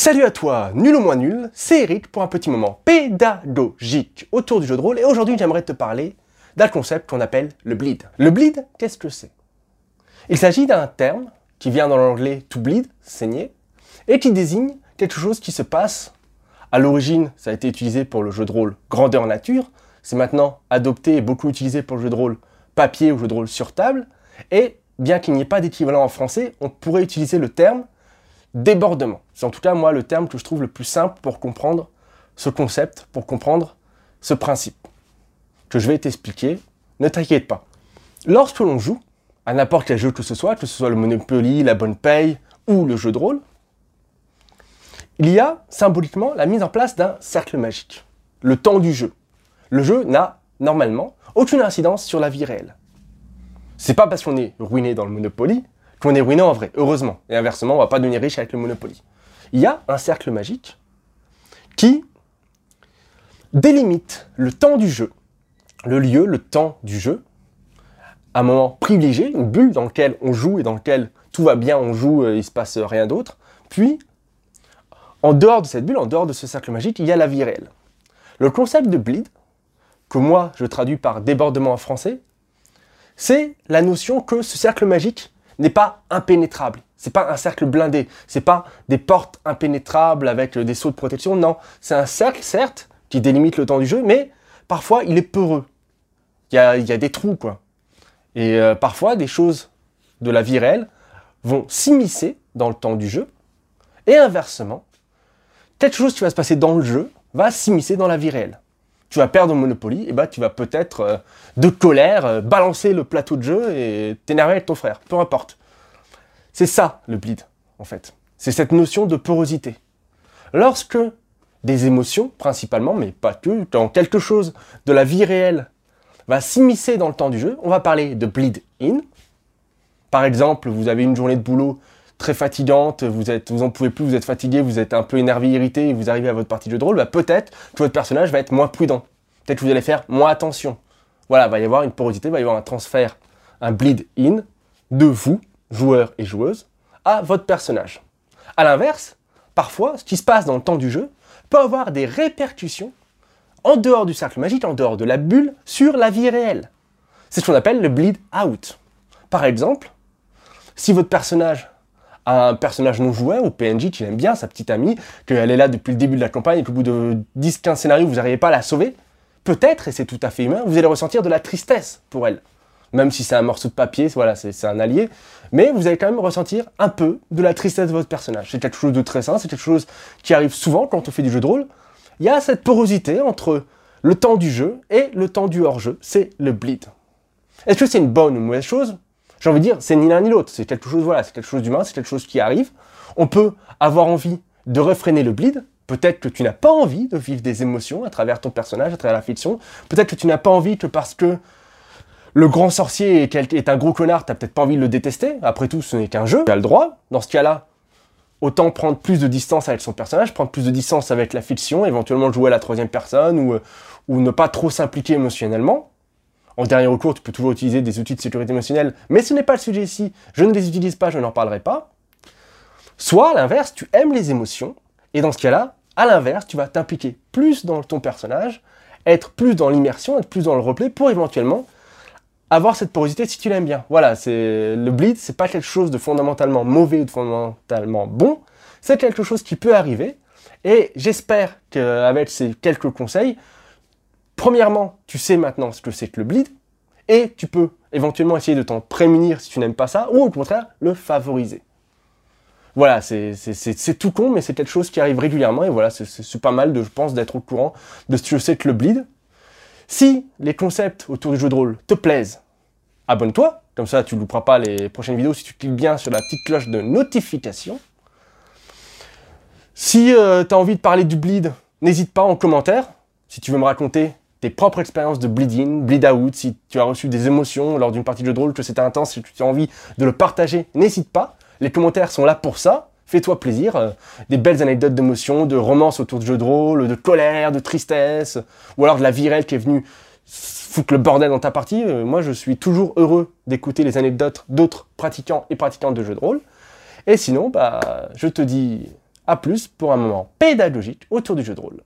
Salut à toi, nul ou moins nul, c'est Eric pour un petit moment pédagogique autour du jeu de rôle et aujourd'hui j'aimerais te parler d'un concept qu'on appelle le bleed. Le bleed, qu'est-ce que c'est? Il s'agit d'un terme qui vient dans l'anglais to bleed, saigner, et qui désigne quelque chose qui se passe. À l'origine, ça a été utilisé pour le jeu de rôle grandeur nature, c'est maintenant adopté et beaucoup utilisé pour le jeu de rôle papier ou jeu de rôle sur table, et bien qu'il n'y ait pas d'équivalent en français, on pourrait utiliser le terme débordement. C'est en tout cas moi le terme que je trouve le plus simple pour comprendre ce concept, pour comprendre ce principe. Que je vais t'expliquer, ne t'inquiète pas. Lorsque l'on joue, à n'importe quel jeu que ce soit, que ce soit le Monopoly, la bonne paye ou le jeu de rôle, il y a symboliquement la mise en place d'un cercle magique. Le temps du jeu. Le jeu n'a normalement aucune incidence sur la vie réelle. C'est pas parce qu'on est ruiné dans le Monopoly qu'on est ruiné en vrai, heureusement. Et inversement, on va pas devenir riche avec le Monopoly. Il y a un cercle magique qui délimite le temps du jeu, le lieu, le temps du jeu, un moment privilégié, une bulle dans laquelle on joue et dans laquelle tout va bien, on joue, et il se passe rien d'autre. Puis, en dehors de cette bulle, en dehors de ce cercle magique, il y a la vie réelle. Le concept de bleed, que moi je traduis par débordement en français, c'est la notion que ce cercle magique n'est pas impénétrable. C'est pas un cercle blindé. C'est pas des portes impénétrables avec des sauts de protection. Non, c'est un cercle, certes, qui délimite le temps du jeu, mais parfois il est peureux. Il y a, des trous, quoi. Et euh, parfois, des choses de la vie réelle vont s'immiscer dans le temps du jeu, et inversement, quelque chose qui va se passer dans le jeu va s'immiscer dans la vie réelle. Tu vas perdre au Monopoly, et bah tu vas peut-être, euh, de colère, euh, balancer le plateau de jeu et t'énerver avec ton frère, peu importe. C'est ça le bleed, en fait. C'est cette notion de porosité. Lorsque des émotions, principalement, mais pas que, quand quelque chose de la vie réelle va s'immiscer dans le temps du jeu, on va parler de bleed in. Par exemple, vous avez une journée de boulot très fatigante, vous êtes, en pouvez plus, vous êtes fatigué, vous êtes un peu énervé, irrité, et vous arrivez à votre partie de jeu de rôle, bah peut-être que votre personnage va être moins prudent. Peut-être que vous allez faire moins attention. Voilà, il va y avoir une porosité, il va y avoir un transfert, un bleed in de vous joueurs et joueuses, à votre personnage. A l'inverse, parfois, ce qui se passe dans le temps du jeu peut avoir des répercussions en dehors du cercle magique, en dehors de la bulle, sur la vie réelle. C'est ce qu'on appelle le bleed out. Par exemple, si votre personnage un personnage non joueur ou PNJ qui aime bien, sa petite amie, qu'elle est là depuis le début de la campagne et qu'au bout de 10-15 scénarios, vous n'arrivez pas à la sauver, peut-être, et c'est tout à fait humain, vous allez ressentir de la tristesse pour elle même si c'est un morceau de papier, voilà, c'est un allié, mais vous allez quand même ressentir un peu de la tristesse de votre personnage. C'est quelque chose de très sain, c'est quelque chose qui arrive souvent quand on fait du jeu de rôle. Il y a cette porosité entre le temps du jeu et le temps du hors-jeu, c'est le bleed. Est-ce que c'est une bonne ou mauvaise chose? J'ai envie de dire, c'est ni l'un ni l'autre, c'est quelque chose, voilà, c'est quelque chose d'humain, c'est quelque chose qui arrive. On peut avoir envie de refréner le bleed, Peut-être que tu n'as pas envie de vivre des émotions à travers ton personnage, à travers la fiction. Peut-être que tu n'as pas envie que parce que le grand sorcier est, un gros connard, t'as peut-être pas envie de le détester. Après tout, ce n'est qu'un jeu. Tu as le droit. Dans ce cas-là, autant prendre plus de distance avec son personnage, prendre plus de distance avec la fiction, éventuellement jouer à la troisième personne ou, euh, ou ne pas trop s'impliquer émotionnellement. En dernier recours, tu peux toujours utiliser des outils de sécurité émotionnelle, mais ce n'est pas le sujet ici. Je ne les utilise pas, je n'en parlerai pas. Soit, à l'inverse, tu aimes les émotions, et dans ce cas-là, à l'inverse, tu vas t'impliquer plus dans ton personnage, être plus dans l'immersion, être plus dans le replay pour éventuellement avoir cette porosité si tu l'aimes bien. Voilà, c'est le bleed, c'est pas quelque chose de fondamentalement mauvais ou de fondamentalement bon, c'est quelque chose qui peut arriver. Et j'espère qu'avec ces quelques conseils, premièrement, tu sais maintenant ce que c'est que le bleed, et tu peux éventuellement essayer de t'en prémunir si tu n'aimes pas ça, ou au contraire, le favoriser. Voilà, c'est tout con, mais c'est quelque chose qui arrive régulièrement, et voilà, c'est pas mal, de, je pense, d'être au courant de ce que c'est que le bleed, si les concepts autour du jeu de rôle te plaisent, abonne-toi, comme ça tu ne louperas pas les prochaines vidéos si tu cliques bien sur la petite cloche de notification. Si euh, tu as envie de parler du bleed, n'hésite pas en commentaire. Si tu veux me raconter tes propres expériences de bleeding, bleed out, si tu as reçu des émotions lors d'une partie de jeu de rôle, que c'était intense, si tu as envie de le partager, n'hésite pas. Les commentaires sont là pour ça fais-toi plaisir, euh, des belles anecdotes d'émotion, de romance autour de jeux de rôle, de colère, de tristesse, ou alors de la virelle qui est venue foutre le bordel dans ta partie. Euh, moi, je suis toujours heureux d'écouter les anecdotes d'autres pratiquants et pratiquantes de jeux de rôle. Et sinon, bah, je te dis A plus pour un moment pédagogique autour du jeu de rôle.